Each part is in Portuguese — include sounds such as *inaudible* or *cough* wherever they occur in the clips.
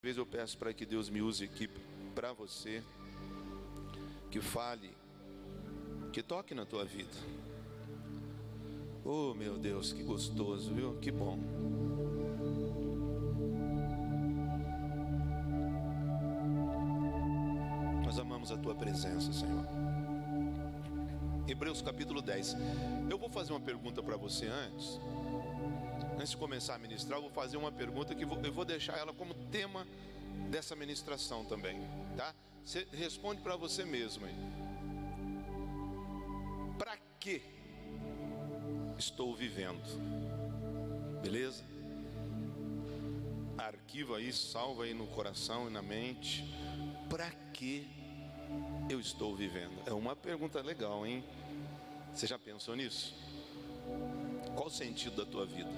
vez eu peço para que Deus me use aqui para você, que fale, que toque na tua vida. Oh meu Deus, que gostoso, viu? Que bom. Nós amamos a tua presença, Senhor. Hebreus capítulo 10. Eu vou fazer uma pergunta para você antes. Antes de começar a ministrar, eu vou fazer uma pergunta que eu vou deixar ela como tema dessa ministração também, tá? Você responde para você mesmo aí. Para que estou vivendo? Beleza? Arquiva aí, salva aí no coração e na mente. Para que eu estou vivendo? É uma pergunta legal, hein? Você já pensou nisso? Qual o sentido da tua vida?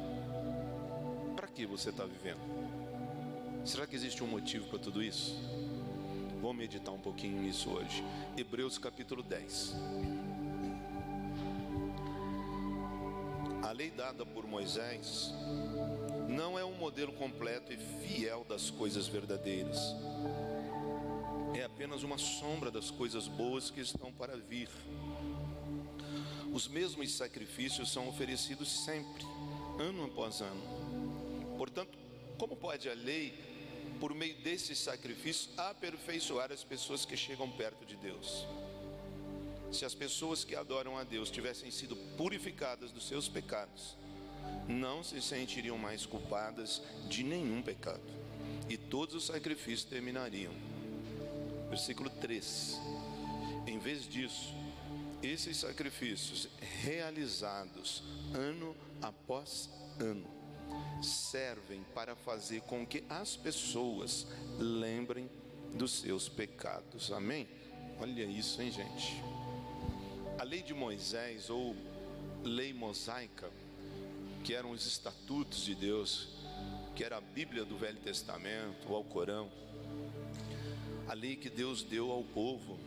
Que você está vivendo? Será que existe um motivo para tudo isso? Vamos meditar um pouquinho nisso hoje. Hebreus capítulo 10. A lei dada por Moisés não é um modelo completo e fiel das coisas verdadeiras. É apenas uma sombra das coisas boas que estão para vir. Os mesmos sacrifícios são oferecidos sempre, ano após ano. Como pode a lei, por meio desses sacrifícios, aperfeiçoar as pessoas que chegam perto de Deus? Se as pessoas que adoram a Deus tivessem sido purificadas dos seus pecados, não se sentiriam mais culpadas de nenhum pecado, e todos os sacrifícios terminariam. Versículo 3: Em vez disso, esses sacrifícios realizados ano após ano servem para fazer com que as pessoas lembrem dos seus pecados. Amém? Olha isso, hein, gente? A lei de Moisés ou lei mosaica, que eram os estatutos de Deus, que era a Bíblia do Velho Testamento, o Alcorão, a lei que Deus deu ao povo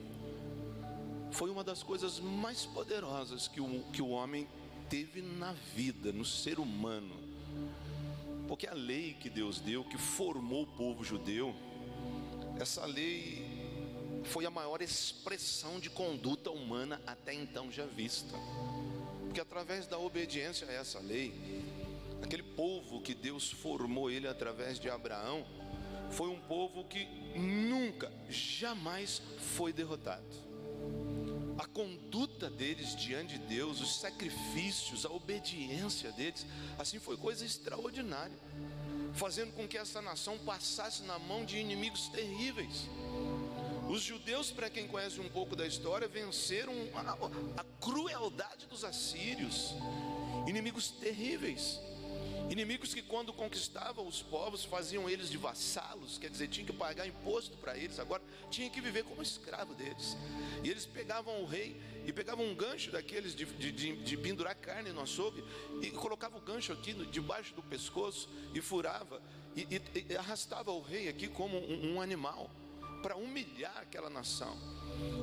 foi uma das coisas mais poderosas que o, que o homem teve na vida, no ser humano. Porque a lei que Deus deu, que formou o povo judeu, essa lei foi a maior expressão de conduta humana até então já vista. Porque através da obediência a essa lei, aquele povo que Deus formou ele através de Abraão, foi um povo que nunca, jamais foi derrotado a conduta deles diante de Deus, os sacrifícios, a obediência deles, assim foi coisa extraordinária, fazendo com que essa nação passasse na mão de inimigos terríveis. Os judeus, para quem conhece um pouco da história, venceram a, a crueldade dos assírios, inimigos terríveis. Inimigos que, quando conquistavam os povos, faziam eles de vassalos, quer dizer, tinham que pagar imposto para eles, agora tinha que viver como escravo deles. E eles pegavam o rei e pegavam um gancho daqueles de, de, de, de pendurar carne no açougue e colocavam o gancho aqui debaixo do pescoço e furava e, e, e arrastava o rei aqui como um, um animal para humilhar aquela nação.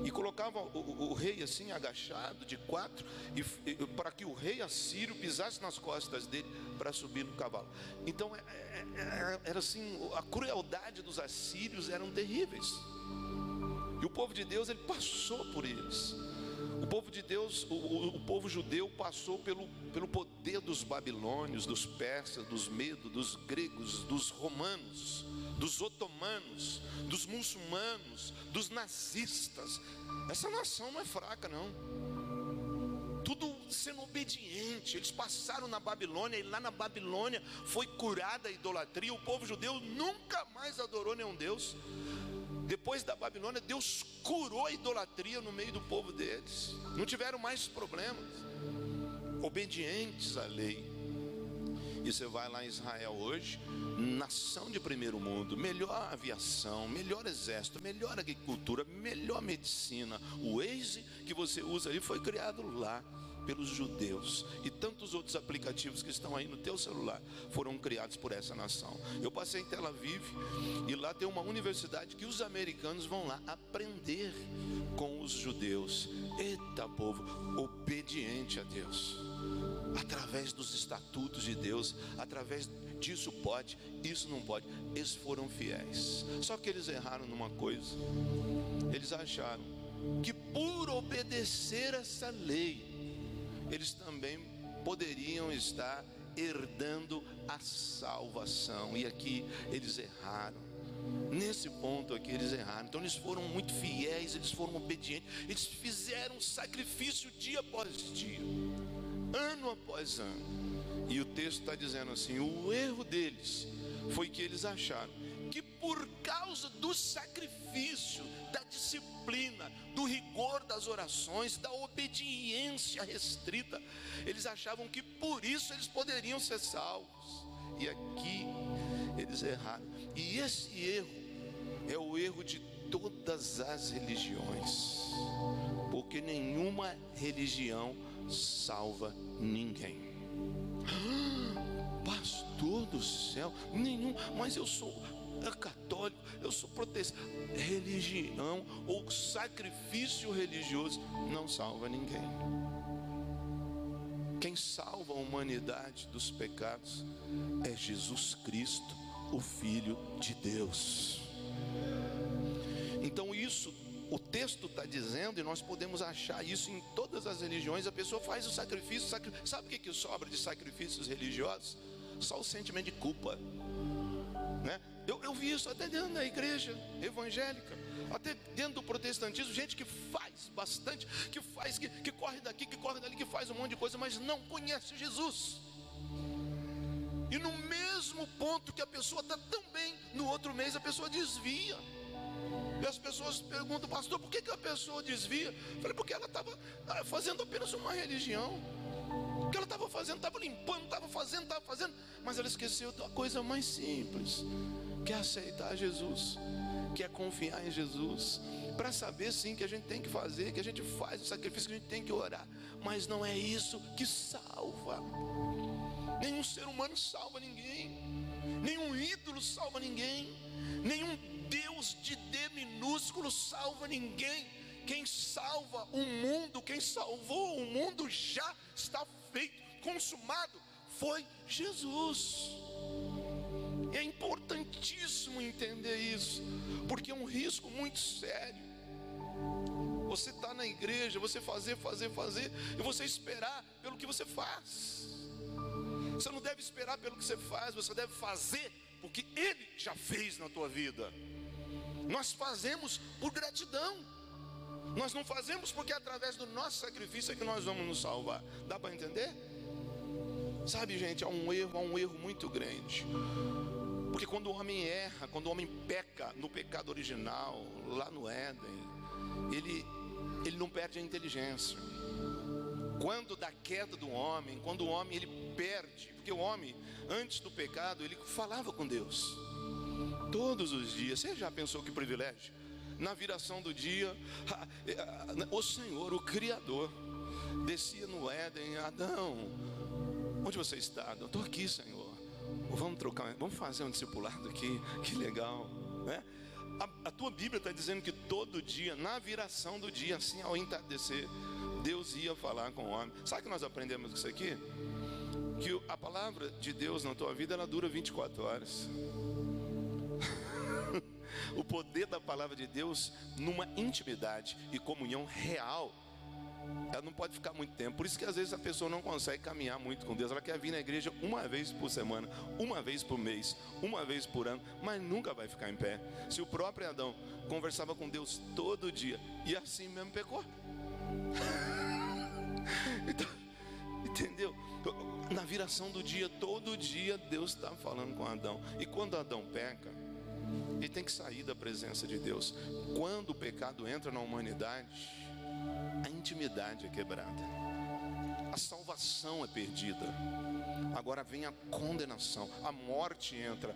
E colocava o, o, o, rei assim agachado de quatro, e, e para que o rei assírio pisasse nas costas dele para subir no cavalo. Então é, é, é, era assim, a crueldade dos assírios eram terríveis. E o povo de Deus ele passou por eles. O povo de Deus, o, o, o, povo judeu passou pelo, pelo poder dos babilônios, dos persas, dos medos, dos gregos, dos romanos dos otomanos, dos muçulmanos, dos nazistas. Essa nação não é fraca, não. Tudo sendo obediente. Eles passaram na Babilônia e lá na Babilônia foi curada a idolatria. O povo judeu nunca mais adorou nenhum Deus. Depois da Babilônia, Deus curou a idolatria no meio do povo deles. Não tiveram mais problemas. Obedientes à lei. E você vai lá em Israel hoje, nação de primeiro mundo, melhor aviação, melhor exército, melhor agricultura, melhor medicina. O Waze que você usa ali foi criado lá pelos judeus e tantos outros aplicativos que estão aí no teu celular foram criados por essa nação. Eu passei em Tel Aviv e lá tem uma universidade que os americanos vão lá aprender com os judeus. Eita povo, obediente a Deus através dos estatutos de Deus, através disso pode, isso não pode. Eles foram fiéis. Só que eles erraram numa coisa. Eles acharam que por obedecer essa lei, eles também poderiam estar herdando a salvação. E aqui eles erraram. Nesse ponto aqui eles erraram. Então eles foram muito fiéis, eles foram obedientes, eles fizeram sacrifício dia após dia, ano após ano. E o texto está dizendo assim: o erro deles foi que eles acharam que por causa do sacrifício, da disciplina, do rigor das orações, da obediência restrita, eles achavam que por isso eles poderiam ser salvos. E aqui eles erraram. E esse erro é o erro de todas as religiões, porque nenhuma religião salva ninguém. *gasps* Pastor do céu, nenhum, mas eu sou católico, eu sou protestante. Religião ou sacrifício religioso não salva ninguém. Quem salva a humanidade dos pecados é Jesus Cristo, o Filho de Deus. O texto está dizendo, e nós podemos achar isso em todas as religiões. A pessoa faz o sacrifício, sabe o que, que sobra de sacrifícios religiosos? Só o sentimento de culpa. Né? Eu, eu vi isso até dentro da igreja evangélica, até dentro do protestantismo, gente que faz bastante, que faz, que, que corre daqui, que corre dali, que faz um monte de coisa, mas não conhece Jesus. E no mesmo ponto que a pessoa está tão bem, no outro mês a pessoa desvia. E as pessoas perguntam, pastor, por que, que a pessoa desvia? Eu falei, porque ela estava ah, fazendo apenas uma religião. O que ela estava fazendo, estava limpando, estava fazendo, estava fazendo, mas ela esqueceu da coisa mais simples, que é aceitar Jesus, que é confiar em Jesus, para saber sim que a gente tem que fazer, que a gente faz o sacrifício, que a gente tem que orar, mas não é isso que salva. Nenhum ser humano salva ninguém, nenhum ídolo salva ninguém, nenhum Deus de D minúsculo salva ninguém. Quem salva o mundo, quem salvou o mundo já está feito, consumado, foi Jesus. É importantíssimo entender isso, porque é um risco muito sério. Você está na igreja, você fazer, fazer, fazer, e você esperar pelo que você faz. Você não deve esperar pelo que você faz, você deve fazer porque Ele já fez na tua vida. Nós fazemos por gratidão. Nós não fazemos porque é através do nosso sacrifício é que nós vamos nos salvar. Dá para entender? Sabe, gente, há um erro, há um erro muito grande. Porque quando o homem erra, quando o homem peca no pecado original, lá no Éden, ele, ele não perde a inteligência. Quando da queda do homem, quando o homem ele perde, porque o homem antes do pecado ele falava com Deus todos os dias. Você já pensou que privilégio? Na viração do dia, *laughs* o Senhor, o Criador, descia no Éden, Adão, onde você está? Eu estou aqui, Senhor. Vamos trocar, vamos fazer um discipulado aqui, que legal, né? A, a tua Bíblia está dizendo que todo dia, na viração do dia, assim ao entardecer, Deus ia falar com o homem. Sabe que nós aprendemos isso aqui? Que a palavra de Deus na tua vida ela dura 24 horas o poder da palavra de Deus numa intimidade e comunhão real. Ela não pode ficar muito tempo. Por isso que às vezes a pessoa não consegue caminhar muito com Deus. Ela quer vir na igreja uma vez por semana, uma vez por mês, uma vez por ano, mas nunca vai ficar em pé. Se o próprio Adão conversava com Deus todo dia e assim mesmo pecou. *laughs* então, entendeu? Na viração do dia, todo dia Deus está falando com Adão. E quando Adão peca, ele tem que sair da presença de Deus. Quando o pecado entra na humanidade, a intimidade é quebrada, a salvação é perdida. Agora vem a condenação, a morte entra.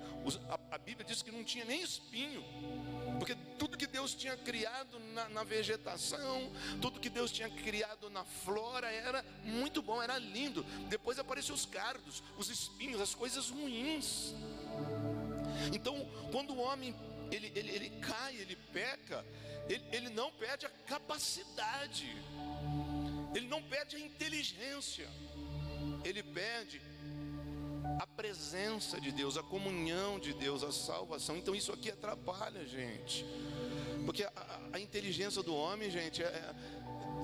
A, Bíblia diz que não tinha nem espinho, porque tudo que Deus tinha criado na, na vegetação, tudo que Deus tinha criado na flora era muito bom, era lindo. Depois apareceram os cardos, os espinhos, as coisas ruins. Então, quando o homem ele, ele, ele cai, ele peca, ele, ele não perde a capacidade, ele não perde a inteligência, ele perde a presença de Deus, a comunhão de Deus, a salvação. Então isso aqui atrapalha, gente. Porque a, a inteligência do homem, gente, é,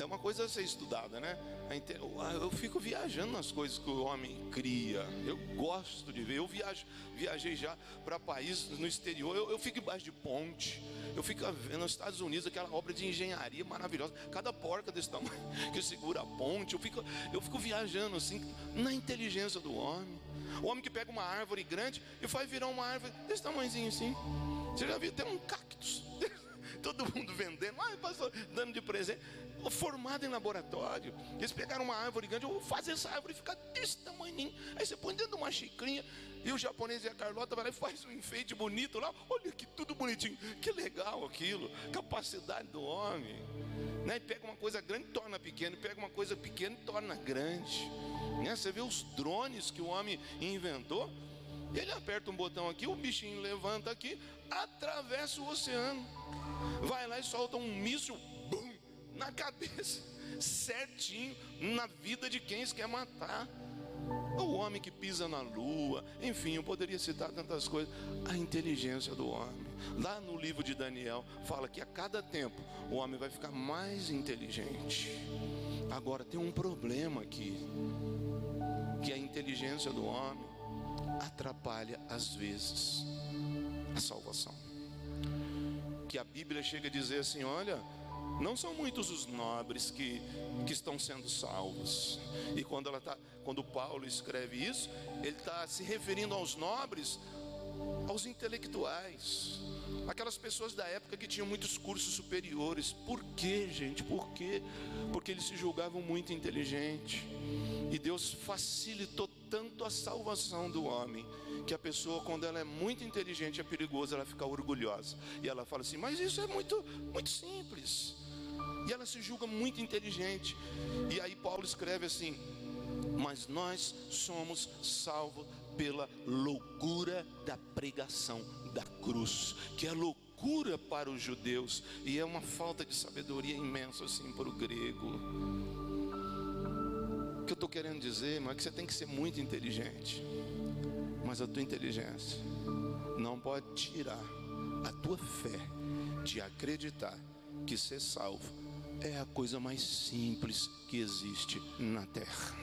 é uma coisa a ser estudada, né? Eu fico viajando nas coisas que o homem cria. Eu gosto de ver. Eu viajo, viajei já para países no exterior. Eu, eu, fico embaixo de ponte. Eu fico vendo nos Estados Unidos aquela obra de engenharia maravilhosa. Cada porca desse tamanho *laughs* que segura a ponte. Eu fico, eu fico viajando assim na inteligência do homem. O homem que pega uma árvore grande e faz virar uma árvore desse tamanhozinho assim. Você já viu? Tem um cactus. *laughs* Todo mundo vendendo, ah, pastor, dando de presente formado em laboratório. Eles pegaram uma árvore grande, eu vou fazer essa árvore ficar desse tamanho. Aí você põe dentro de uma xicrinha, e o japonês e a Carlota vai lá e faz um enfeite bonito lá. Olha que tudo bonitinho, que legal aquilo. Capacidade do homem. Né? E pega uma coisa grande e torna pequena, pega uma coisa pequena e torna grande. Né? Você vê os drones que o homem inventou. Ele aperta um botão aqui, o bichinho levanta aqui, atravessa o oceano. Vai lá e solta um míssil na cabeça, *laughs* certinho, na vida de quem quer matar. O homem que pisa na lua, enfim, eu poderia citar tantas coisas. A inteligência do homem. Lá no livro de Daniel, fala que a cada tempo o homem vai ficar mais inteligente. Agora tem um problema aqui, que a inteligência do homem atrapalha às vezes a salvação. Que a Bíblia chega a dizer assim: olha, não são muitos os nobres que, que estão sendo salvos. E quando, ela tá, quando Paulo escreve isso, ele está se referindo aos nobres, aos intelectuais, aquelas pessoas da época que tinham muitos cursos superiores. Por quê, gente? Por quê? Porque eles se julgavam muito inteligentes. E Deus facilitou tanto a salvação do homem, que a pessoa, quando ela é muito inteligente, é perigoso ela ficar orgulhosa. E ela fala assim: Mas isso é muito, muito simples. E ela se julga muito inteligente. E aí Paulo escreve assim: Mas nós somos salvos pela loucura da pregação da cruz, que é loucura para os judeus e é uma falta de sabedoria imensa assim para o grego. O que eu estou querendo dizer, irmão, é que você tem que ser muito inteligente, mas a tua inteligência não pode tirar a tua fé de acreditar que ser salvo é a coisa mais simples que existe na terra.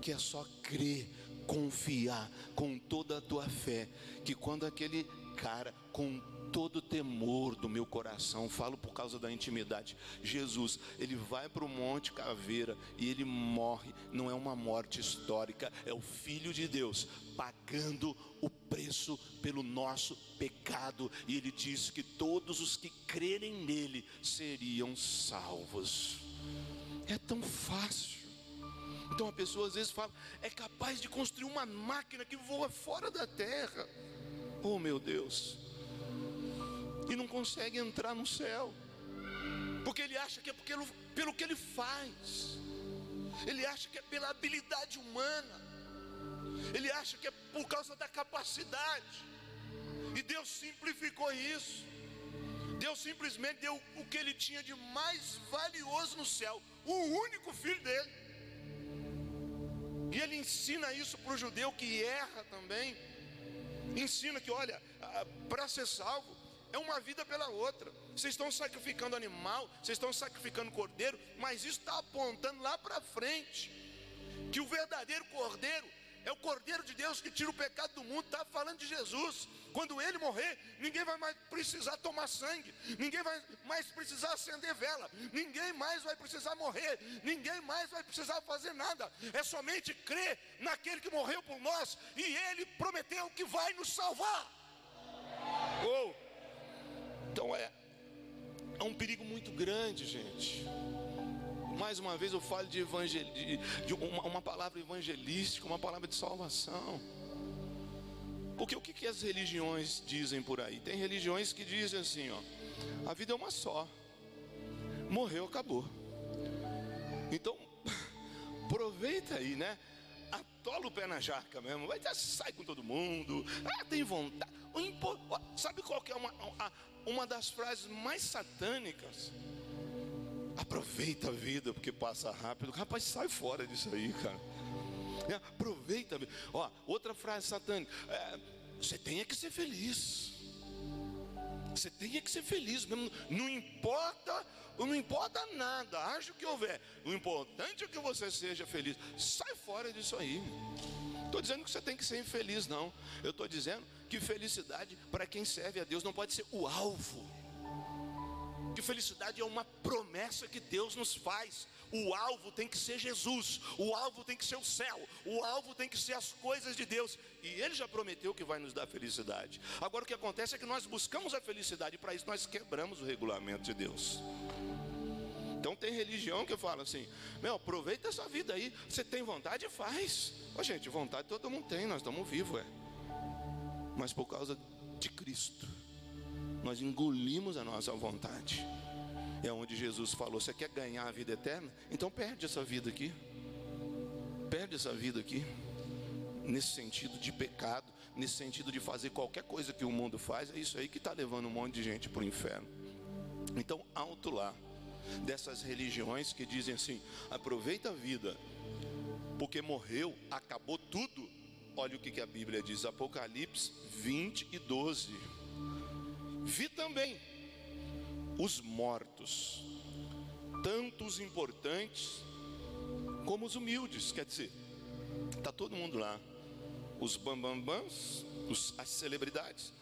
Que é só crer, confiar com toda a tua fé, que quando aquele cara com todo o temor do meu coração, falo por causa da intimidade. Jesus, ele vai para o Monte Caveira e ele morre, não é uma morte histórica, é o Filho de Deus pagando o preço pelo nosso pecado, e ele diz que todos os que crerem nele seriam salvos. É tão fácil. Então a pessoa às vezes fala, é capaz de construir uma máquina que voa fora da terra. Oh meu Deus, e não consegue entrar no céu, porque ele acha que é pelo, pelo que ele faz, ele acha que é pela habilidade humana, ele acha que é por causa da capacidade, e Deus simplificou isso. Deus simplesmente deu o que ele tinha de mais valioso no céu, o único filho dele. E ele ensina isso para o judeu que erra também. Ensina que, olha, para ser salvo, é uma vida pela outra. Vocês estão sacrificando animal, vocês estão sacrificando cordeiro, mas isso está apontando lá para frente. Que o verdadeiro cordeiro é o cordeiro de Deus que tira o pecado do mundo, está falando de Jesus. Quando ele morrer, ninguém vai mais precisar tomar sangue, ninguém vai mais precisar acender vela, ninguém mais vai precisar morrer, ninguém mais vai precisar fazer nada. É somente crer naquele que morreu por nós e ele prometeu que vai nos salvar. Oh! Então é, é um perigo muito grande, gente. Mais uma vez eu falo de, evangel... de, uma, uma, palavra evangelística, uma palavra de salvação. Porque o que, que as religiões dizem por aí? Tem religiões que dizem assim, ó, a vida é uma só. Morreu, acabou. Então, *laughs* aproveita aí, né? atola o pé na jaca mesmo, vai sai com todo mundo, ah, tem vontade. Sabe qual que é uma, uma das frases mais satânicas. Aproveita a vida porque passa rápido. Rapaz, sai fora disso aí, cara. É, aproveita. Ó, outra frase satânica. É, você tem que ser feliz. Você tem que ser feliz mesmo. Não importa, não importa nada. Acho que houver. O importante é que você seja feliz. Sai fora disso aí. Estou dizendo que você tem que ser infeliz, não. Eu estou dizendo que felicidade para quem serve a Deus não pode ser o alvo. Que felicidade é uma promessa que Deus nos faz. O alvo tem que ser Jesus, o alvo tem que ser o céu, o alvo tem que ser as coisas de Deus. E Ele já prometeu que vai nos dar felicidade. Agora o que acontece é que nós buscamos a felicidade, e para isso nós quebramos o regulamento de Deus. Então tem religião que fala assim: meu, aproveita essa vida aí, você tem vontade, faz. Ó, gente, vontade todo mundo tem, nós estamos vivos, é. Mas por causa de Cristo, nós engolimos a nossa vontade. É onde Jesus falou: Você quer ganhar a vida eterna? Então perde essa vida aqui. Perde essa vida aqui. Nesse sentido de pecado, nesse sentido de fazer qualquer coisa que o mundo faz, é isso aí que está levando um monte de gente para o inferno. Então, alto lá, dessas religiões que dizem assim: aproveita a vida, porque morreu, acabou tudo. Olha o que, a Bíblia diz, Apocalipse 20 e 12. Vi também os mortos, tanto os importantes como os humildes, quer dizer, está todo mundo lá, os bambambãs, os, as celebridades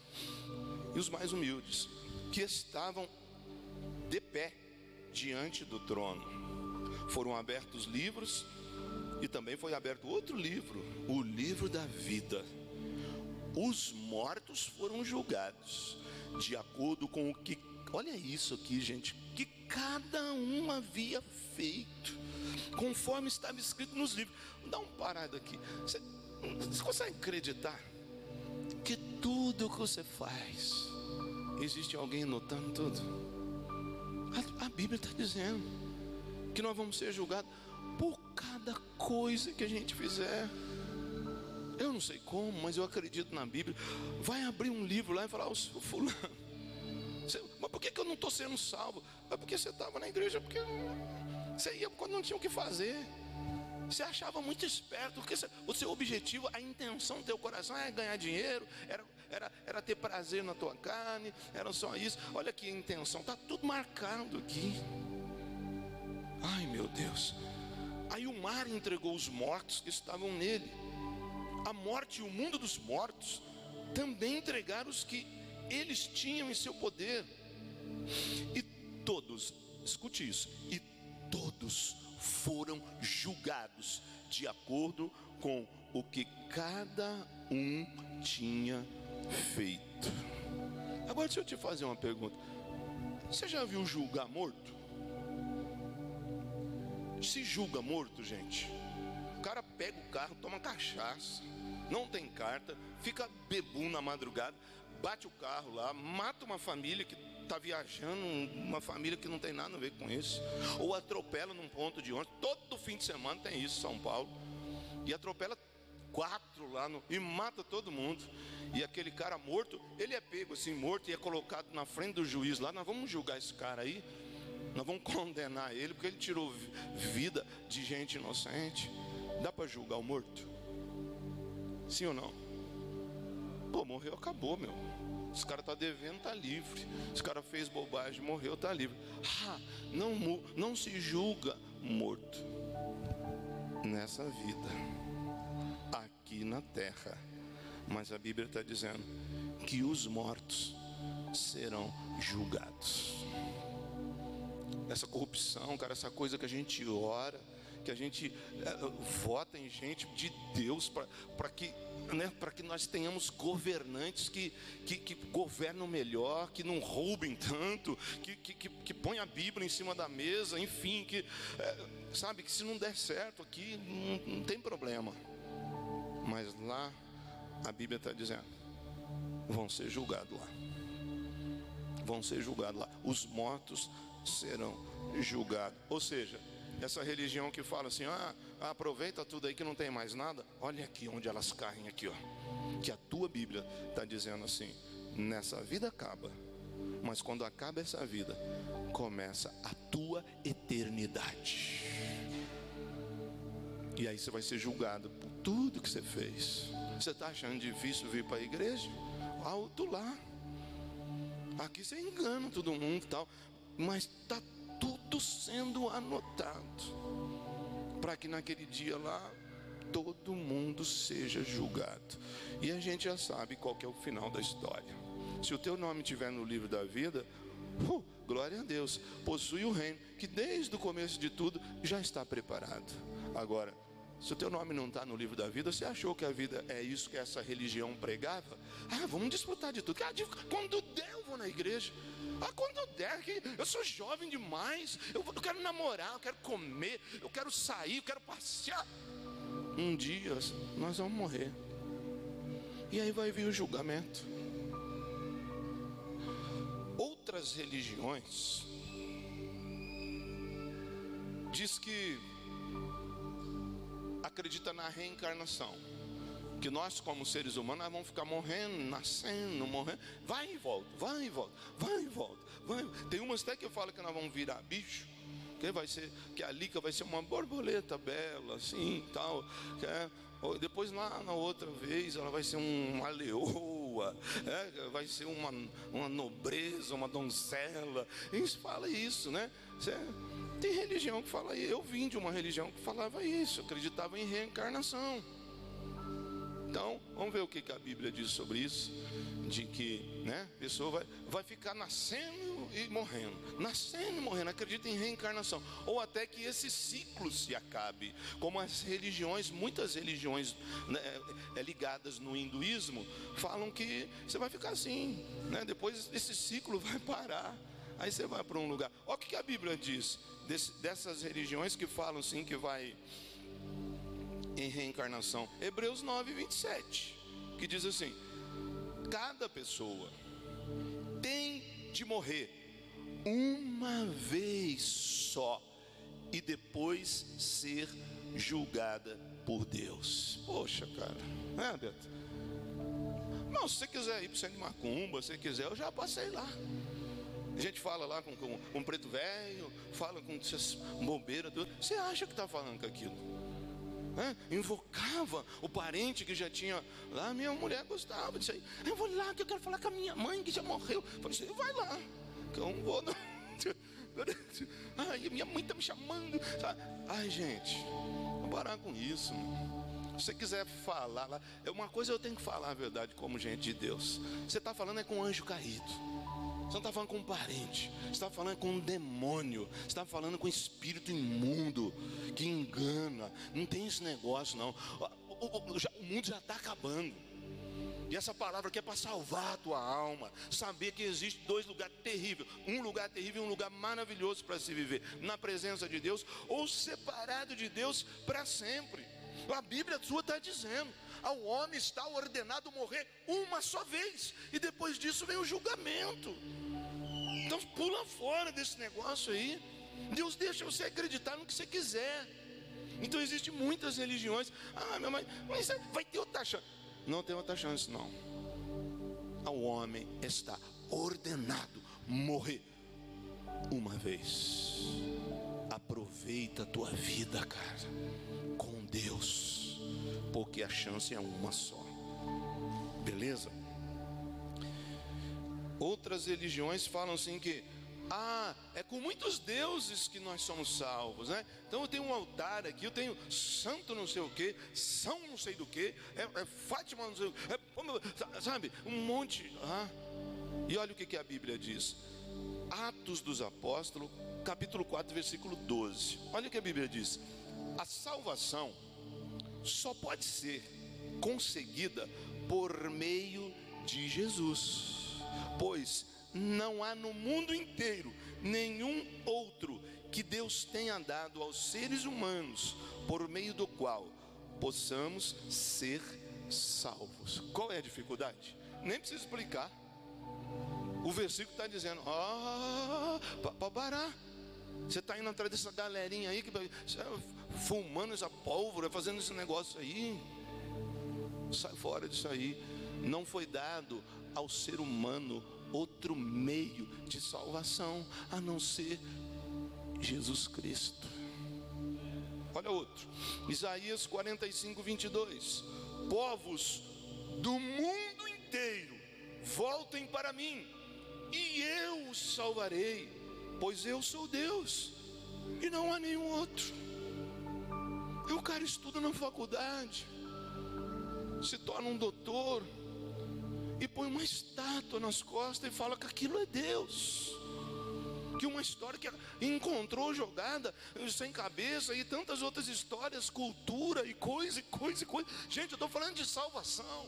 e os mais humildes, que estavam de pé diante do trono. Foram abertos livros e também foi aberto outro livro, o livro da vida. Os mortos foram julgados de acordo com o que Olha isso aqui, gente, que cada um havia feito, conforme estava escrito nos livros. Dá um parado aqui. Você, você consegue acreditar que tudo que você faz, existe alguém notando tudo? A, a Bíblia está dizendo que nós vamos ser julgados por cada coisa que a gente fizer. Eu não sei como, mas eu acredito na Bíblia. Vai abrir um livro lá e falar, o fulano mas por que, eu não estou sendo salvo? É porque você estava na igreja, porque você ia quando não tinha o que fazer. Você achava muito esperto, porque o seu objetivo, a intenção do teu coração é ganhar dinheiro, era, era, era ter prazer na tua carne, era só isso. Olha que intenção, está tudo marcado aqui. Ai meu Deus. Aí o mar entregou os mortos que estavam nele. A morte e o mundo dos mortos também entregaram os que eles tinham em seu poder. E todos, escute isso, e todos foram julgados de acordo com o que cada um tinha feito. Agora, deixa eu te fazer uma pergunta: você já viu julgar morto? Se julga morto, gente. Pega o carro, toma cachaça, não tem carta, fica bebum na madrugada, bate o carro lá, mata uma família que está viajando, uma família que não tem nada a ver com isso, ou atropela num ponto de ônibus, todo fim de semana tem isso em São Paulo, e atropela quatro lá no, e mata todo mundo. E aquele cara morto, ele é pego assim, morto, e é colocado na frente do juiz lá. Nós vamos julgar esse cara aí, nós vamos *laughs* condenar ele, porque ele tirou vida de gente inocente. Dá para julgar o morto? Sim ou não? Pô, morreu, acabou, meu. Esse cara tá devendo, tá livre. Esse cara fez bobagem, morreu, tá livre. Ah, não, não se julga morto nessa vida, aqui na terra. Mas a Bíblia está dizendo que os mortos serão julgados. Essa corrupção, cara, essa coisa que a gente ora, que a gente é, vota em gente de Deus para que, né, que nós tenhamos governantes que, que, que, governam melhor, que não roubem tanto, que, que, que, que põem a Bíblia em cima da mesa, enfim, que é, sabe que se não der certo aqui, não, não tem problema. Mas lá a Bíblia está dizendo, vão ser julgados lá. Vão ser julgados lá. Os mortos serão julgados. Ou seja, essa religião que fala assim: ah, aproveita tudo aí que não tem mais nada. Olha aqui onde elas caem aqui, ó. Que a tua Bíblia está dizendo assim: nessa vida acaba, mas quando acaba essa vida, começa a tua eternidade. E aí você vai ser julgado por tudo que você fez. Você está achando difícil vir para a igreja? Alto lá. Aqui você engana todo mundo e tal. Mas está tudo sendo anotado. Para que naquele dia lá todo mundo seja julgado. E a gente já sabe qual é o final da história. Se o teu nome estiver no livro da vida, uh, glória a Deus, possui o reino que desde o começo de tudo já está preparado. Agora, se o teu nome não está no livro da vida, você achou que a vida é isso que essa religião pregava? Ah, vamos desfrutar de tudo. Ah, quando der, eu vou na igreja. Ah, quando der, eu sou jovem demais. Eu, eu quero namorar, eu quero comer, eu quero sair, eu quero passear. Um dia nós vamos morrer. E aí vai vir o julgamento. Outras religiões diz que acredita na reencarnação. Que nós, como seres humanos, vamos ficar morrendo, nascendo, morrendo. Vai e volta, vai e volta, vai e volta. Vai. Tem umas até que eu falo que nós vamos virar bicho. Que vai ser, que a lica vai ser uma borboleta bela, assim, tal. É, depois na, na, outra vez ela vai ser uma leoa, é, vai ser uma, uma nobreza, uma donzela. A gente fala isso, né? Você, tem religião que fala isso. Eu vim de uma religião que falava isso, acreditava em reencarnação. Então, vamos ver o que, que a Bíblia diz sobre isso. De que né, a pessoa vai, vai ficar nascendo e morrendo. Nascendo e morrendo, acredita em reencarnação. Ou até que esse ciclo se acabe. Como as religiões, muitas religiões né, é, ligadas no hinduísmo, falam que você vai ficar assim. Né, depois esse ciclo *laughs* vai parar. Aí você vai para um lugar. Olha o que a Bíblia diz dessas religiões que falam sim que vai em reencarnação. Hebreus 9, 27, que diz assim: cada pessoa tem de morrer uma vez só e depois ser julgada por Deus. Poxa, cara, é, Beto? Não, se você quiser ir para o centro de Macumba, se você quiser, eu já passei lá. A gente fala lá com, com, um preto velho, fala com essas bobeiras, tudo. Você acha que está falando com aquilo? É? Invocava o parente que já tinha lá, minha mulher gostava disso aí. Eu vou lá que eu quero falar com a minha mãe que já morreu. Eu falei assim, vai lá, que eu não vou. Não. *laughs* Ai, minha mãe está me chamando. Ai, gente, vamos parar com isso. Se você quiser falar lá, é uma coisa eu tenho que falar a verdade como gente de Deus. Você está falando é com um anjo caído. Você não está falando com um parente, você está falando com um demônio, você está falando com um espírito imundo que engana. Não tem esse negócio, não. O, o, o mundo já está acabando. E essa palavra aqui é para salvar a tua alma. Saber que existe dois lugares terríveis: um lugar terrível e um lugar maravilhoso para se viver. Na presença de Deus ou separado de Deus para sempre. A Bíblia sua está dizendo: ao homem está ordenado morrer uma só vez, e depois disso vem o julgamento. Então pula fora desse negócio aí. Deus deixa você acreditar no que você quiser. Então existem muitas religiões. Ah, meu mãe, mas vai ter outra chance. Não tem outra chance, não. Ao homem está ordenado morrer uma vez. Aproveita a tua vida, cara, com Deus, porque a chance é uma só. Beleza? Outras religiões falam assim que ah, é com muitos deuses que nós somos salvos, né? Então eu tenho um altar aqui, eu tenho santo não sei o que, São não sei do que, é, é Fátima não sei o que, é, sabe? Um monte. Ah. E olha o que, que a Bíblia diz. Atos dos Apóstolos, capítulo 4, versículo 12. Olha o que a Bíblia diz: a salvação só pode ser conseguida por meio de Jesus, pois não há no mundo inteiro nenhum outro que Deus tenha dado aos seres humanos por meio do qual possamos ser salvos. Qual é a dificuldade? Nem preciso explicar. O versículo está dizendo: Ah, parar. Você está indo atrás dessa galerinha aí que fumando essa pólvora, fazendo esse negócio aí. Sai fora disso aí. Não foi dado ao ser humano outro meio de salvação a não ser Jesus Cristo. Olha outro. Isaías 45, 22. Povos do mundo inteiro, voltem para mim, e eu os salvarei, pois eu sou Deus, e não há nenhum outro. E o cara estuda na faculdade, se torna um doutor, e põe uma estátua nas costas e fala que aquilo é Deus que uma história que encontrou jogada sem cabeça e tantas outras histórias, cultura e coisa e coisa e coisa. Gente, eu estou falando de salvação.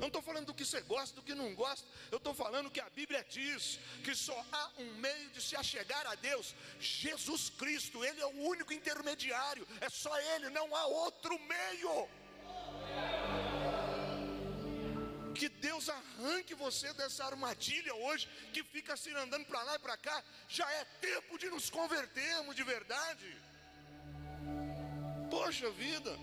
Não estou falando do que você gosta, do que não gosta. Eu estou falando que a Bíblia diz que só há um meio de se achegar a Deus: Jesus Cristo. Ele é o único intermediário. É só Ele, não há outro meio. Que Deus arranque você dessa armadilha hoje, que fica assim andando para lá e para cá. Já é tempo de nos convertermos de verdade. Poxa vida,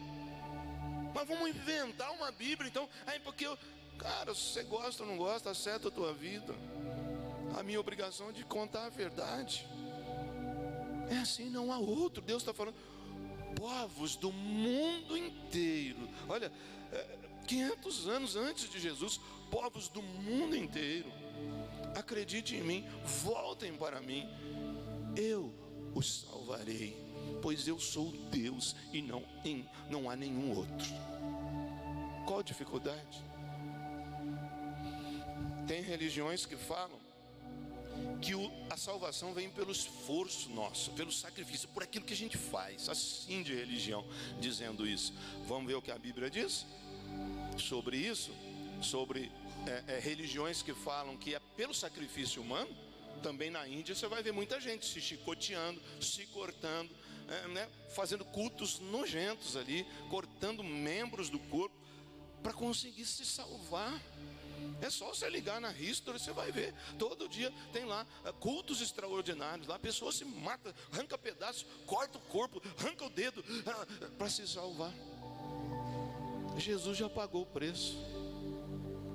mas vamos inventar uma Bíblia então. Aí porque eu, cara, se você gosta ou não gosta, acerta a tua vida. A minha obrigação é de contar a verdade. É assim, não há outro. Deus está falando, povos do mundo inteiro. Olha, é, 500 anos antes de Jesus, povos do mundo inteiro, acredite em mim, voltem para mim, eu os salvarei, pois eu sou Deus e não, em, não há nenhum outro. Qual a dificuldade? Tem religiões que falam que o, a salvação vem pelo esforço nosso, pelo sacrifício, por aquilo que a gente faz, assim de religião, dizendo isso. Vamos ver o que a Bíblia diz? Sobre isso, sobre é, é, religiões que falam que é pelo sacrifício humano, também na Índia você vai ver muita gente se chicoteando, se cortando, é, né, fazendo cultos nojentos ali, cortando membros do corpo para conseguir se salvar. É só você ligar na History, você vai ver. Todo dia tem lá é, cultos extraordinários. Lá a pessoa se mata, arranca pedaços, corta o corpo, arranca o dedo ah, para se salvar. Jesus já pagou o preço.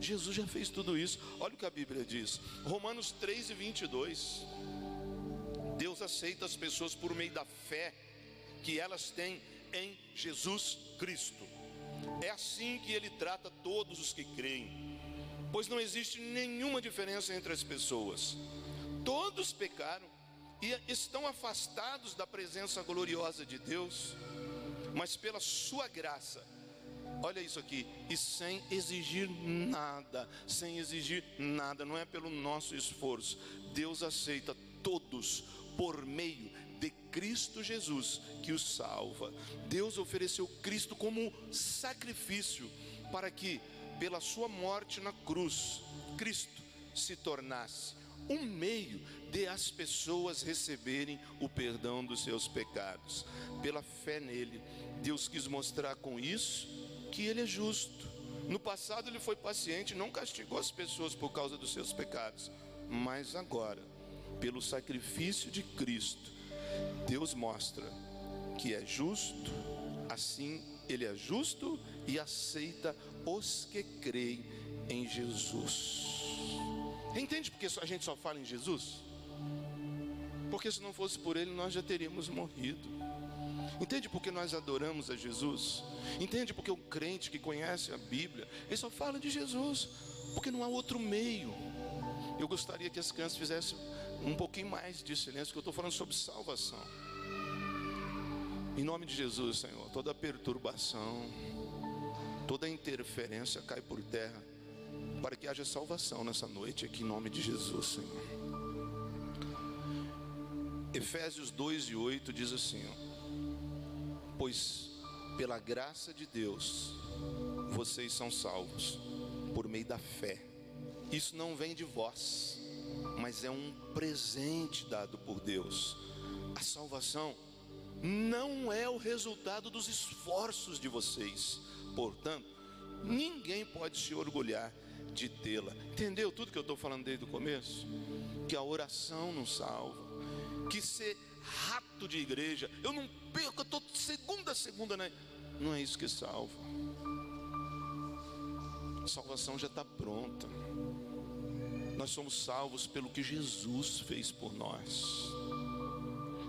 Jesus já fez tudo isso. Olha o que a Bíblia diz. Romanos 3 e 22. Deus aceita as pessoas por meio da fé que elas têm em Jesus Cristo. É assim que ele trata todos os que creem. Pois não existe nenhuma diferença entre as pessoas. Todos pecaram e estão afastados da presença gloriosa de Deus, mas pela sua graça Olha isso aqui, e sem exigir nada, sem exigir nada, não é pelo nosso esforço. Deus aceita todos por meio de Cristo Jesus que os salva. Deus ofereceu Cristo como sacrifício para que, pela sua morte na cruz, Cristo se tornasse um meio de as pessoas receberem o perdão dos seus pecados. Pela fé nele, Deus quis mostrar com isso que Ele é justo. No passado Ele foi paciente, não castigou as pessoas por causa dos seus pecados, mas agora, pelo sacrifício de Cristo, Deus mostra que é justo, assim Ele é justo e aceita os que creem em Jesus. Entende porque a gente só fala em Jesus? Porque se não fosse por Ele, nós já teríamos morrido. Entende porque nós adoramos a Jesus? Entende porque o crente que conhece a Bíblia, ele só fala de Jesus, porque não há outro meio. Eu gostaria que as crianças fizessem um pouquinho mais de silêncio, que eu estou falando sobre salvação. Em nome de Jesus, Senhor, toda perturbação, toda interferência cai por terra, para que haja salvação nessa noite aqui, em nome de Jesus, Senhor. Efésios 2 e 8 diz assim: ó, Pois pela graça de Deus vocês são salvos por meio da fé. Isso não vem de vós, mas é um presente dado por Deus. A salvação não é o resultado dos esforços de vocês. Portanto, ninguém pode se orgulhar de tê-la. Entendeu tudo que eu estou falando desde o começo? Que a oração nos salva, que ser rato de igreja, eu não perco, eu estou segunda a segunda, né? Não é isso que salva. A salvação já está pronta. Nós somos salvos pelo que Jesus fez por nós.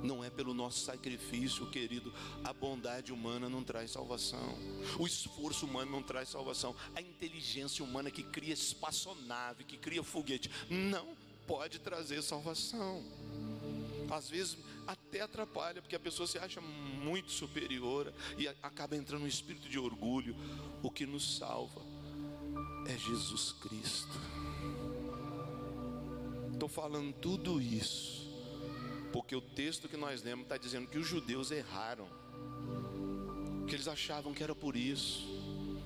não é pelo nosso sacrifício, querido. A bondade humana não traz salvação. O esforço humano não traz salvação. A inteligência humana que cria espaçonave, que cria foguete, não pode trazer salvação. Às vezes até atrapalha, porque a pessoa se acha muito superior e acaba entrando no espírito de orgulho. O que nos salva é Jesus Cristo. Estou falando tudo isso porque o texto que nós lemos está dizendo que os judeus erraram, que eles achavam que era por isso,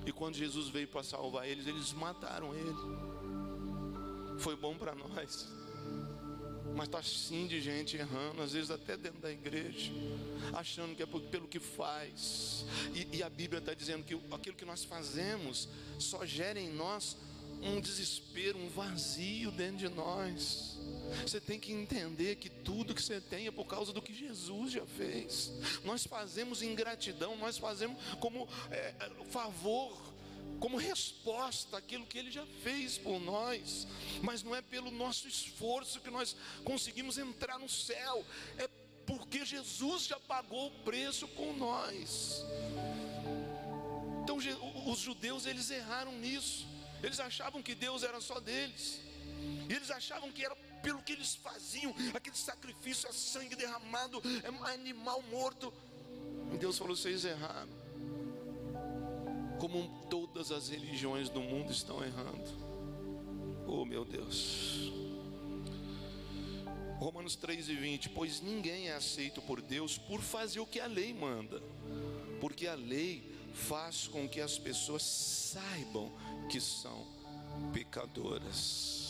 e quando Jesus veio para salvar eles, eles mataram ele. Foi bom para nós, mas está sim de gente errando, às vezes até dentro da igreja, achando que é pelo que faz, e, e a Bíblia está dizendo que aquilo que nós fazemos só gera em nós um desespero, um vazio dentro de nós. Você tem que entender que tudo que você tem é por causa do que Jesus já fez. Nós fazemos ingratidão, nós fazemos como é, favor, como resposta àquilo que Ele já fez por nós. Mas não é pelo nosso esforço que nós conseguimos entrar no céu, é porque Jesus já pagou o preço por nós. Então os judeus eles erraram nisso. Eles achavam que Deus era só deles. E eles achavam que era pelo que eles faziam, aquele sacrifício a sangue derramado, é animal morto. E Deus falou: vocês erraram. Como todas as religiões do mundo estão errando. Oh meu Deus. Romanos 3 e 20: Pois ninguém é aceito por Deus por fazer o que a lei manda, porque a lei faz com que as pessoas saibam que são pecadoras.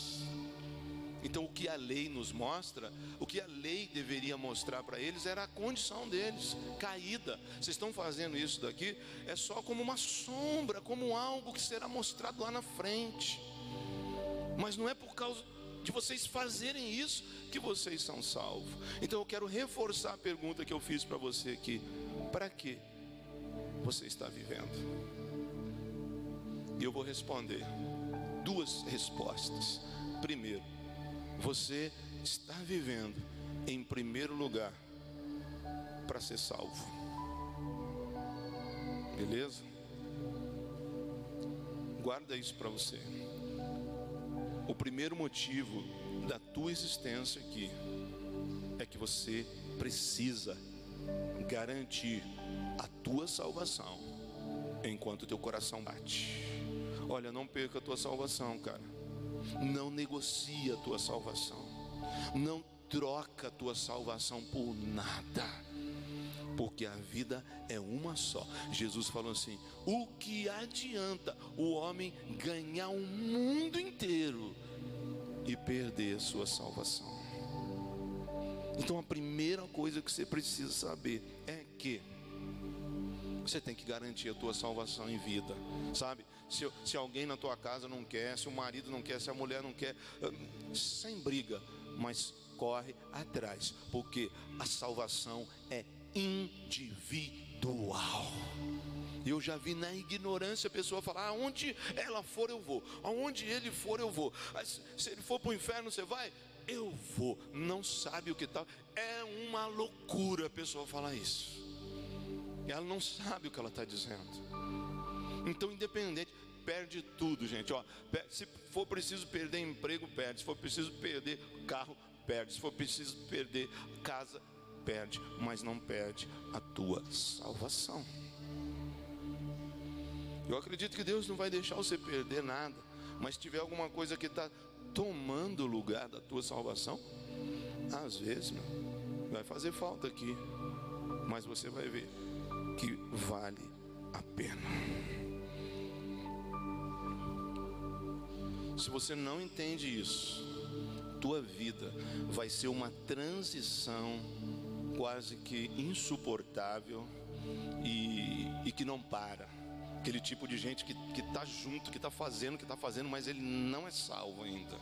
Então, o que a lei nos mostra, o que a lei deveria mostrar para eles era a condição deles, caída. Vocês estão fazendo isso daqui, é só como uma sombra, como algo que será mostrado lá na frente. Mas não é por causa de vocês fazerem isso que vocês são salvos. Então, eu quero reforçar a pergunta que eu fiz para você aqui: para que você está vivendo? E eu vou responder duas respostas. Primeiro, você está vivendo em primeiro lugar para ser salvo. Beleza? Guarda isso para você. O primeiro motivo da tua existência aqui é que você precisa garantir a tua salvação enquanto teu coração bate. Olha, não perca a tua salvação, cara. Não negocia a tua salvação. Não troca a tua salvação por nada. Porque a vida é uma só. Jesus falou assim: o que adianta o homem ganhar o mundo inteiro e perder a sua salvação? Então a primeira coisa que você precisa saber é que você tem que garantir a tua salvação em vida, sabe? Se, se alguém na tua casa não quer, se o marido não quer, se a mulher não quer, sem briga, mas corre atrás, porque a salvação é individual. Eu já vi na ignorância a pessoa falar: aonde ela for, eu vou, aonde ele for, eu vou. Se ele for para o inferno, você vai? Eu vou. Não sabe o que tal. É uma loucura a pessoa falar isso. Ela não sabe o que ela está dizendo. Então, independente, perde tudo, gente. Ó, se for preciso perder emprego, perde. Se for preciso perder carro, perde. Se for preciso perder casa, perde. Mas não perde a tua salvação. Eu acredito que Deus não vai deixar você perder nada. Mas se tiver alguma coisa que está tomando o lugar da tua salvação, às vezes, meu, vai fazer falta aqui. Mas você vai ver que vale a pena. Se você não entende isso, tua vida vai ser uma transição quase que insuportável e, e que não para. Aquele tipo de gente que está junto, que está fazendo, que está fazendo, mas ele não é salvo ainda.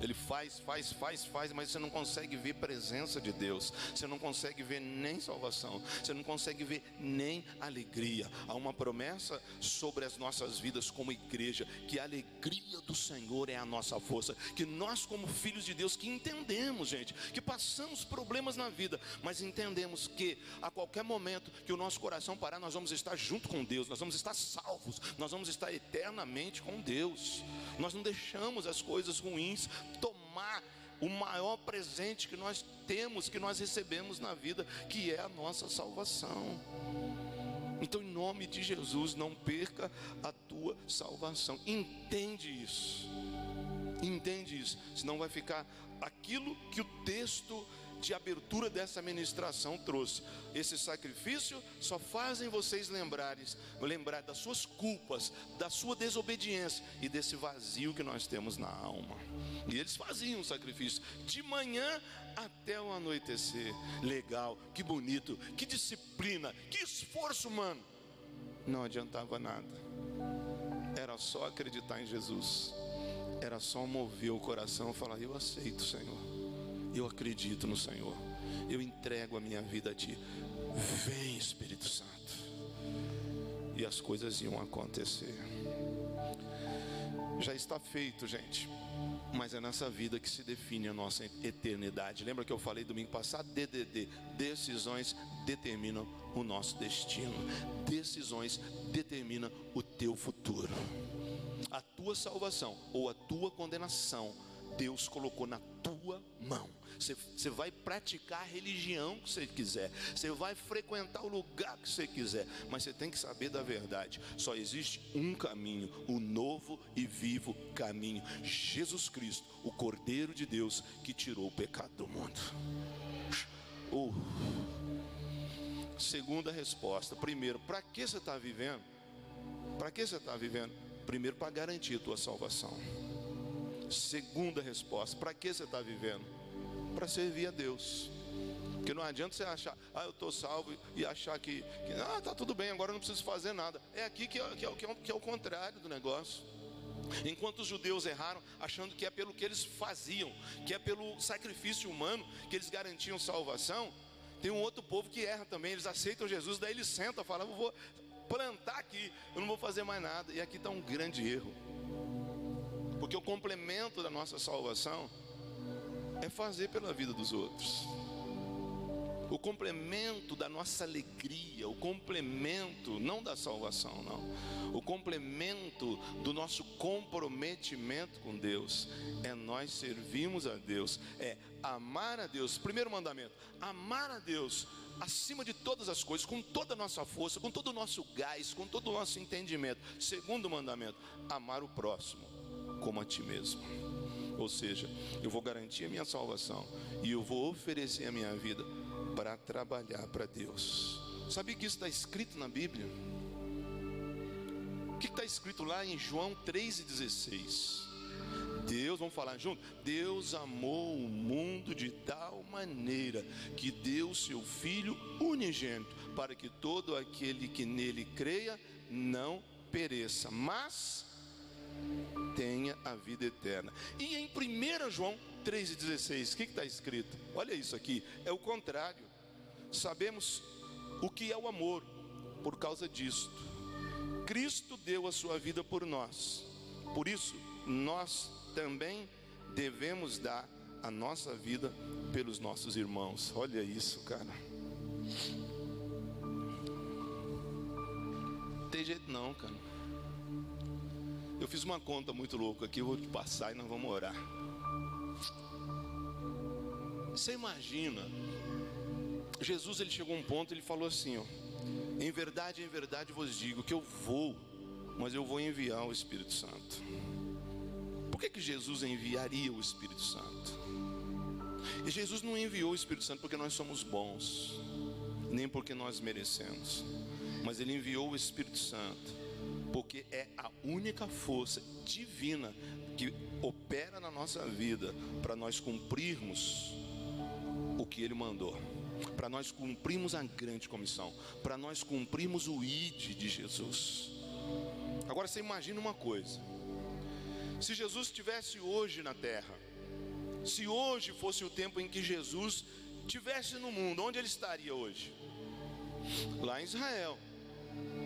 Ele faz, faz, faz, faz, mas você não consegue ver presença de Deus. Você não consegue ver nem salvação. Você não consegue ver nem alegria. Há uma promessa sobre as nossas vidas como igreja, que a alegria do Senhor é a nossa força. Que nós, como filhos de Deus, que entendemos, gente, que passamos problemas na vida, mas entendemos que a qualquer momento que o nosso coração parar, nós vamos estar junto com Deus, nós vamos estar salvos, nós vamos estar eternamente com Deus. Nós não deixamos as coisas ruins tomar o maior presente que nós temos, que nós recebemos na vida, que é a nossa salvação. Então, em nome de Jesus, não perca a tua salvação. Entende isso. Entende isso. Senão vai ficar aquilo que o texto de abertura dessa ministração trouxe. Esse sacrifício só fazem vocês lembrarem, lembrar das suas culpas, da sua desobediência e desse vazio que nós temos na alma. E eles faziam o sacrifício de manhã até o anoitecer. Legal, que bonito, que disciplina, que esforço humano. Não adiantava nada. Era só acreditar em Jesus. Era só mover o coração e falar: Eu aceito, Senhor eu acredito no Senhor. Eu entrego a minha vida a Ti. Vem, Espírito Santo. E as coisas iam acontecer. Já está feito, gente. Mas é nessa vida que se define a nossa eternidade. Lembra que eu falei domingo passado? DDD. Decisões determinam o nosso destino. Decisões determinam o teu futuro. A tua salvação ou a tua condenação Deus colocou na tua mão. Você, você vai praticar a religião que você quiser, você vai frequentar o lugar que você quiser, mas você tem que saber da verdade. Só existe um caminho, o novo e vivo caminho: Jesus Cristo, o Cordeiro de Deus que tirou o pecado do mundo. Uh. Segunda resposta: primeiro, para que você está vivendo? Para que você está vivendo? Primeiro, para garantir a tua salvação. Segunda resposta: para que você está vivendo? Para servir a Deus. Porque não adianta você achar, ah, eu estou salvo e achar que, que ah, está tudo bem, agora eu não preciso fazer nada. É aqui que é, que, é, que, é, que é o contrário do negócio. Enquanto os judeus erraram, achando que é pelo que eles faziam, que é pelo sacrifício humano que eles garantiam salvação, tem um outro povo que erra também. Eles aceitam Jesus, daí eles sentam, falam: eu vou plantar aqui, eu não vou fazer mais nada. E aqui está um grande erro. Porque o complemento da nossa salvação é fazer pela vida dos outros. O complemento da nossa alegria, o complemento, não da salvação, não. O complemento do nosso comprometimento com Deus é nós servirmos a Deus, é amar a Deus. Primeiro mandamento: amar a Deus acima de todas as coisas, com toda a nossa força, com todo o nosso gás, com todo o nosso entendimento. Segundo mandamento: amar o próximo como a ti mesmo. Ou seja, eu vou garantir a minha salvação e eu vou oferecer a minha vida para trabalhar para Deus. Sabia que isso está escrito na Bíblia? O que está escrito lá em João 3,16? Deus, vamos falar junto? Deus amou o mundo de tal maneira que deu seu Filho unigênito, para que todo aquele que nele creia não pereça, mas tenha a vida eterna. E em 1 João 3,16, o que está escrito? Olha isso aqui, é o contrário. Sabemos o que é o amor por causa disto. Cristo deu a sua vida por nós, por isso nós também devemos dar a nossa vida pelos nossos irmãos. Olha isso, cara. Tem jeito não, cara. Eu fiz uma conta muito louca aqui, eu vou te passar e nós vamos orar. Você imagina? Jesus ele chegou a um ponto, ele falou assim, ó, em verdade, em verdade vos digo que eu vou, mas eu vou enviar o Espírito Santo. Por que que Jesus enviaria o Espírito Santo? E Jesus não enviou o Espírito Santo porque nós somos bons, nem porque nós merecemos, mas ele enviou o Espírito Santo porque é a única força divina que opera na nossa vida para nós cumprirmos o que Ele mandou, para nós cumprirmos a grande comissão, para nós cumprirmos o ID de Jesus. Agora você imagina uma coisa: se Jesus estivesse hoje na terra, se hoje fosse o tempo em que Jesus estivesse no mundo, onde ele estaria hoje? Lá em Israel,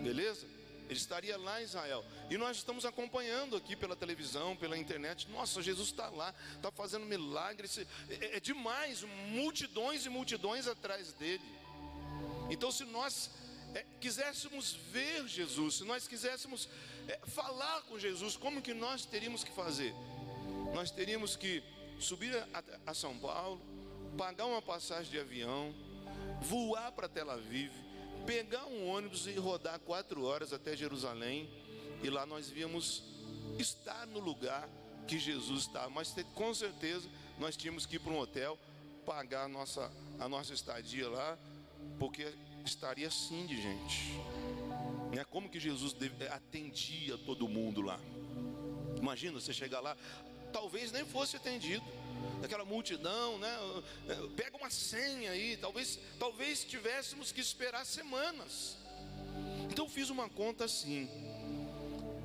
beleza? Ele estaria lá em Israel. E nós estamos acompanhando aqui pela televisão, pela internet. Nossa, Jesus está lá, está fazendo milagres. É, é demais, multidões e multidões atrás dele. Então, se nós é, quiséssemos ver Jesus, se nós quiséssemos é, falar com Jesus, como que nós teríamos que fazer? Nós teríamos que subir a, a São Paulo, pagar uma passagem de avião, voar para Tel Aviv, pegar um ônibus e rodar quatro horas até Jerusalém, e lá nós víamos estar no lugar que Jesus está. Mas com certeza nós tínhamos que ir para um hotel, pagar a nossa, a nossa estadia lá, porque estaria assim de gente. Né? Como que Jesus atendia todo mundo lá? Imagina você chegar lá, talvez nem fosse atendido daquela multidão, né? Pega uma senha aí, talvez, talvez tivéssemos que esperar semanas. Então fiz uma conta assim.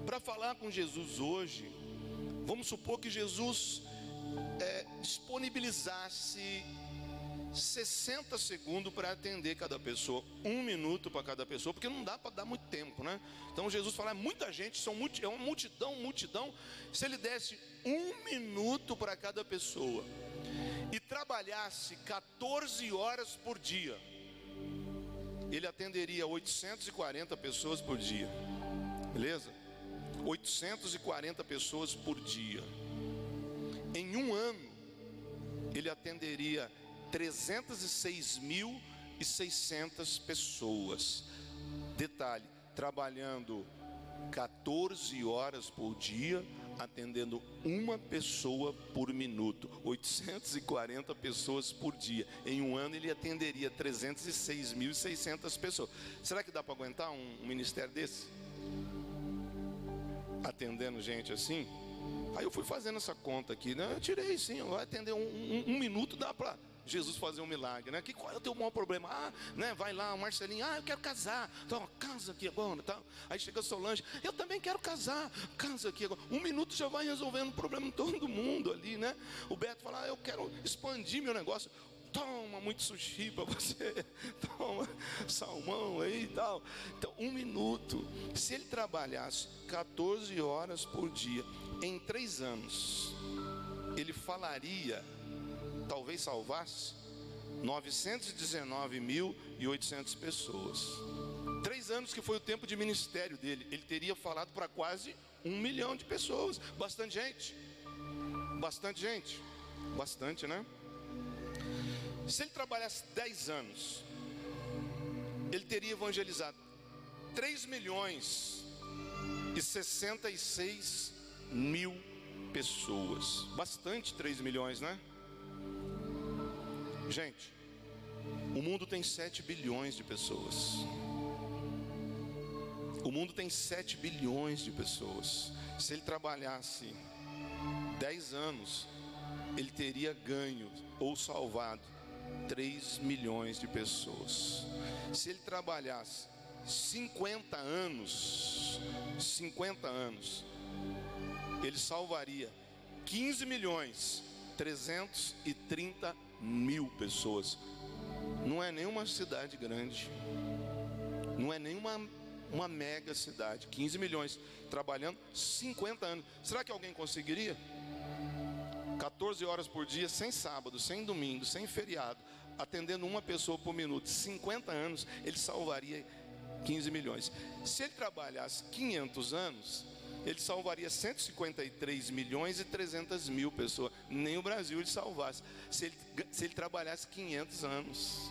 Para falar com Jesus hoje, vamos supor que Jesus é, disponibilizasse 60 segundos para atender cada pessoa, um minuto para cada pessoa, porque não dá para dar muito tempo, né? Então Jesus fala, é muita gente, são multi, é uma multidão, multidão. Se ele desse um minuto para cada pessoa e trabalhasse 14 horas por dia, ele atenderia 840 pessoas por dia, beleza? 840 pessoas por dia. Em um ano, ele atenderia 306.600 pessoas. Detalhe, trabalhando 14 horas por dia, atendendo uma pessoa por minuto, 840 pessoas por dia. Em um ano ele atenderia 306.600 pessoas. Será que dá para aguentar um, ministério desse? Atendendo gente assim? Aí eu fui fazendo essa conta aqui, né? Eu tirei sim, vai atender um, um, um minuto, dá para Jesus fazer um milagre, né? Que qual é o teu maior problema? Ah, né? Vai lá, Marcelinho, ah, eu quero casar. Então, casa aqui agora, tá? Aí chega Solange, eu também quero casar. Casa aqui agora. Um minuto já vai resolvendo o problema de todo mundo ali, né? O Beto fala, ah, eu quero expandir meu negócio. Toma muito sushi para você, *laughs* toma salmão aí e tal. Então, um minuto. Se ele trabalhasse 14 horas por dia, em três anos, ele falaria talvez salvasse 919.800 pessoas. Três anos que foi o tempo de ministério dele, ele teria falado para quase um milhão de pessoas. Bastante gente. Bastante gente. Bastante, né? Se ele trabalhasse 10 anos, ele teria evangelizado 3 milhões e 66 mil pessoas. Bastante 3 milhões, né? Gente, o mundo tem 7 bilhões de pessoas. O mundo tem 7 bilhões de pessoas. Se ele trabalhasse 10 anos, ele teria ganho ou salvado 3 milhões de pessoas. Se ele trabalhasse 50 anos, 50 anos, ele salvaria 15 milhões 330 mil pessoas. Não é nenhuma cidade grande. Não é nenhuma uma mega cidade. 15 milhões trabalhando 50 anos. Será que alguém conseguiria? 14 horas por dia, sem sábado, sem domingo, sem feriado, atendendo uma pessoa por minuto, 50 anos, ele salvaria 15 milhões. Se ele trabalhasse 500 anos, ele salvaria 153 milhões e 300 mil pessoas. Nem o Brasil ele salvasse. Se ele, se ele trabalhasse 500 anos.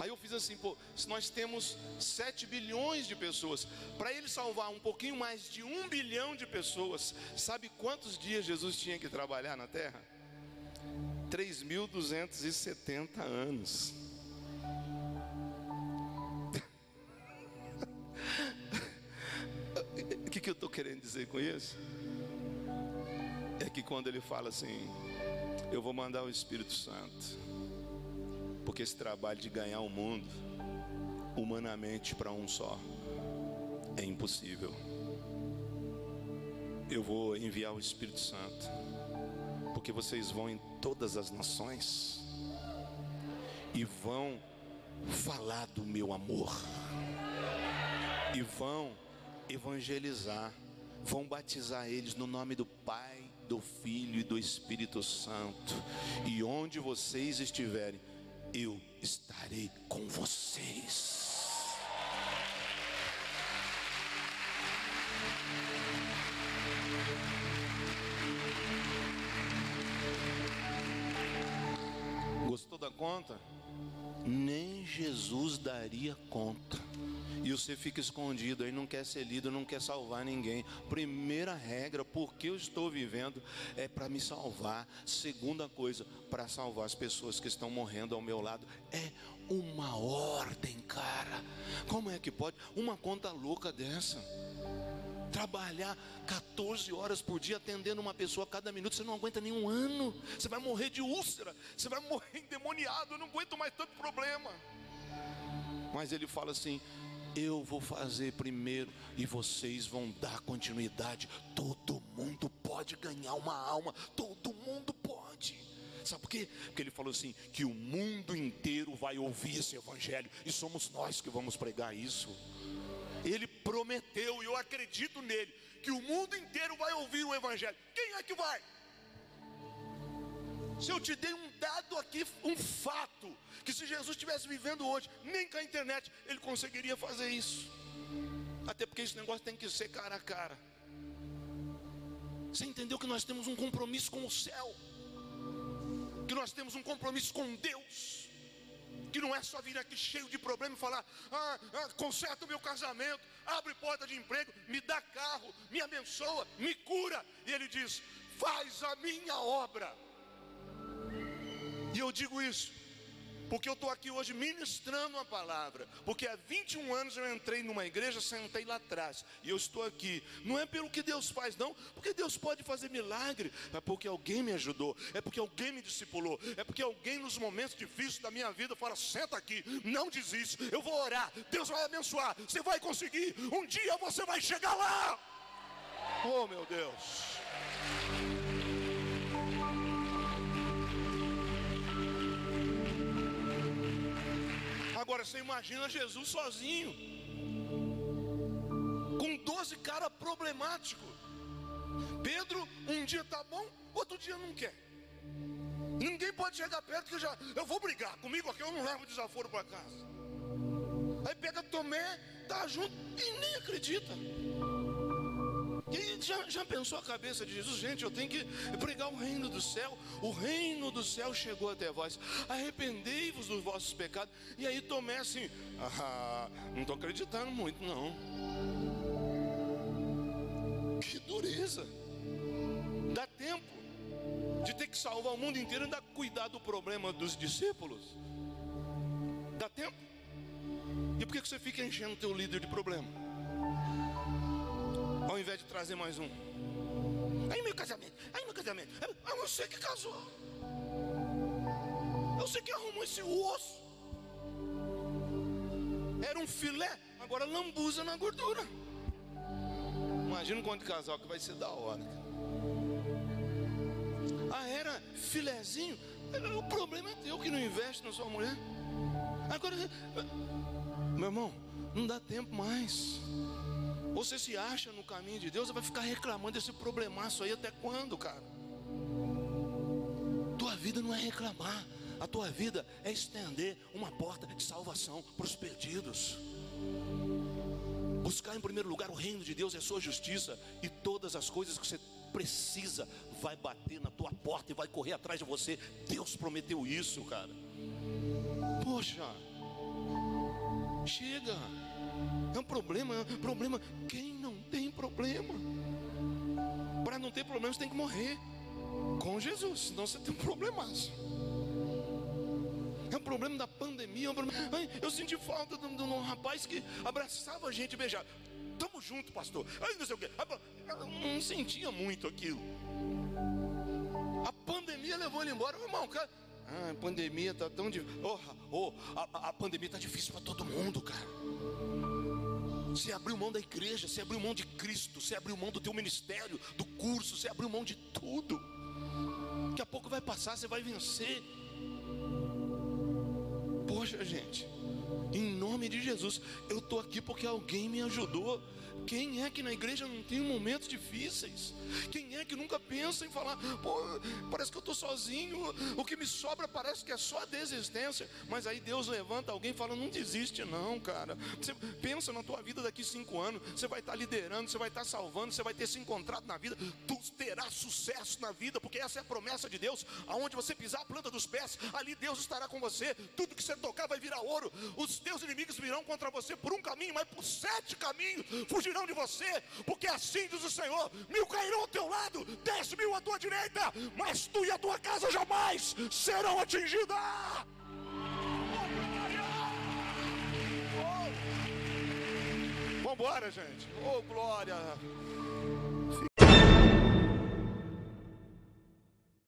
Aí eu fiz assim, pô, se nós temos 7 bilhões de pessoas, para ele salvar um pouquinho mais de um bilhão de pessoas, sabe quantos dias Jesus tinha que trabalhar na terra? 3.270 anos. Querendo dizer com isso? É que quando ele fala assim, eu vou mandar o Espírito Santo, porque esse trabalho de ganhar o mundo humanamente para um só é impossível. Eu vou enviar o Espírito Santo, porque vocês vão em todas as nações e vão falar do meu amor, e vão evangelizar, vão batizar eles no nome do Pai, do Filho e do Espírito Santo, e onde vocês estiverem, eu estarei com vocês. Gostou da conta? Nem Jesus daria conta. E você fica escondido aí, não quer ser lido, não quer salvar ninguém. Primeira regra, porque eu estou vivendo, é para me salvar. Segunda coisa, para salvar as pessoas que estão morrendo ao meu lado. É uma ordem, cara. Como é que pode? Uma conta louca dessa trabalhar 14 horas por dia atendendo uma pessoa a cada minuto, você não aguenta nenhum ano, você vai morrer de úlcera, você vai morrer *laughs* endemoniado, eu não aguento mais tanto problema. Mas ele fala assim: eu vou fazer primeiro e vocês vão dar continuidade. Todo mundo pode ganhar uma alma, todo mundo pode. Sabe por quê? Porque ele falou assim: que o mundo inteiro vai ouvir esse evangelho e somos nós que vamos pregar isso. Ele prometeu, e eu acredito nele, que o mundo inteiro vai ouvir o Evangelho. Quem é que vai? Se eu te dei um dado aqui, um fato, que se Jesus estivesse vivendo hoje, nem com a internet ele conseguiria fazer isso. Até porque esse negócio tem que ser cara a cara. Você entendeu que nós temos um compromisso com o céu, que nós temos um compromisso com Deus que não é só vir aqui cheio de problema e falar, ah, ah, conserta o meu casamento, abre porta de emprego, me dá carro, me abençoa, me cura. E ele diz: faz a minha obra. E eu digo isso, porque eu estou aqui hoje ministrando uma palavra, porque há 21 anos eu entrei numa igreja, sentei lá atrás, e eu estou aqui, não é pelo que Deus faz, não, porque Deus pode fazer milagre, é porque alguém me ajudou, é porque alguém me discipulou, é porque alguém nos momentos difíceis da minha vida fala: senta aqui, não desiste, eu vou orar, Deus vai abençoar, você vai conseguir, um dia você vai chegar lá. Oh meu Deus. Agora você imagina Jesus sozinho, com 12 caras problemáticos. Pedro, um dia tá bom, outro dia não quer. Ninguém pode chegar perto que já, eu vou brigar comigo aqui, eu não levo desaforo para casa. Aí pega Tomé, tá junto e nem acredita. E já, já pensou a cabeça de Jesus? Gente, eu tenho que pregar o reino do céu. O reino do céu chegou até vós. Arrependei-vos dos vossos pecados. E aí Tomé assim, ah, não estou acreditando muito, não. Que dureza. Dá tempo de ter que salvar o mundo inteiro e ainda cuidar do problema dos discípulos. Dá tempo? E por que você fica enchendo o teu líder de problema? Ao invés de trazer mais um. Aí meu casamento, aí meu casamento. É você que casou. É você que arrumou esse osso. Era um filé, agora lambuza na gordura. Imagina quanto casal que vai ser da hora. Ah, era filézinho. O problema é teu que não investe na sua mulher. Agora, meu irmão, não dá tempo mais. Você se acha no caminho de Deus, vai ficar reclamando desse problemaço aí até quando, cara? Tua vida não é reclamar, a tua vida é estender uma porta de salvação para os perdidos. Buscar em primeiro lugar o reino de Deus e a sua justiça, e todas as coisas que você precisa vai bater na tua porta e vai correr atrás de você. Deus prometeu isso, cara. Poxa, chega. É um problema, é um problema. Quem não tem problema? Para não ter problema, você tem que morrer com Jesus, senão você tem um problemaço. É um problema da pandemia. É um problema... Eu senti falta de um, rapaz que abraçava a gente e beijava. Tamo junto, pastor. Ai, não sei o quê. Eu não sentia muito aquilo. A pandemia levou ele embora. Irmão, cara. Ah, a pandemia tá tão difícil. Oh, oh, a, a pandemia tá difícil para todo mundo, cara. Você abriu mão da igreja, você abriu mão de Cristo, você abriu mão do teu ministério, do curso, você abriu mão de tudo. Daqui a pouco vai passar, você vai vencer. Poxa, gente, em nome de Jesus, eu estou aqui porque alguém me ajudou. Quem é que na igreja não tem momentos difíceis? Quem é que nunca pensa em falar, pô, parece que eu estou sozinho, o que me sobra parece que é só a desistência. Mas aí Deus levanta alguém e fala: não desiste, não, cara. Você pensa na tua vida daqui cinco anos, você vai estar liderando, você vai estar salvando, você vai ter se encontrado na vida, tu terás sucesso na vida, porque essa é a promessa de Deus. Aonde você pisar a planta dos pés, ali Deus estará com você. Tudo que você tocar vai virar ouro. Os teus inimigos virão contra você por um caminho, mas por sete caminhos fugirão de você, porque assim diz o Senhor: mil cairão ao teu lado, dez mil à tua direita, mas tu e a tua casa jamais serão atingidas. Vamos embora, gente. Oh, glória.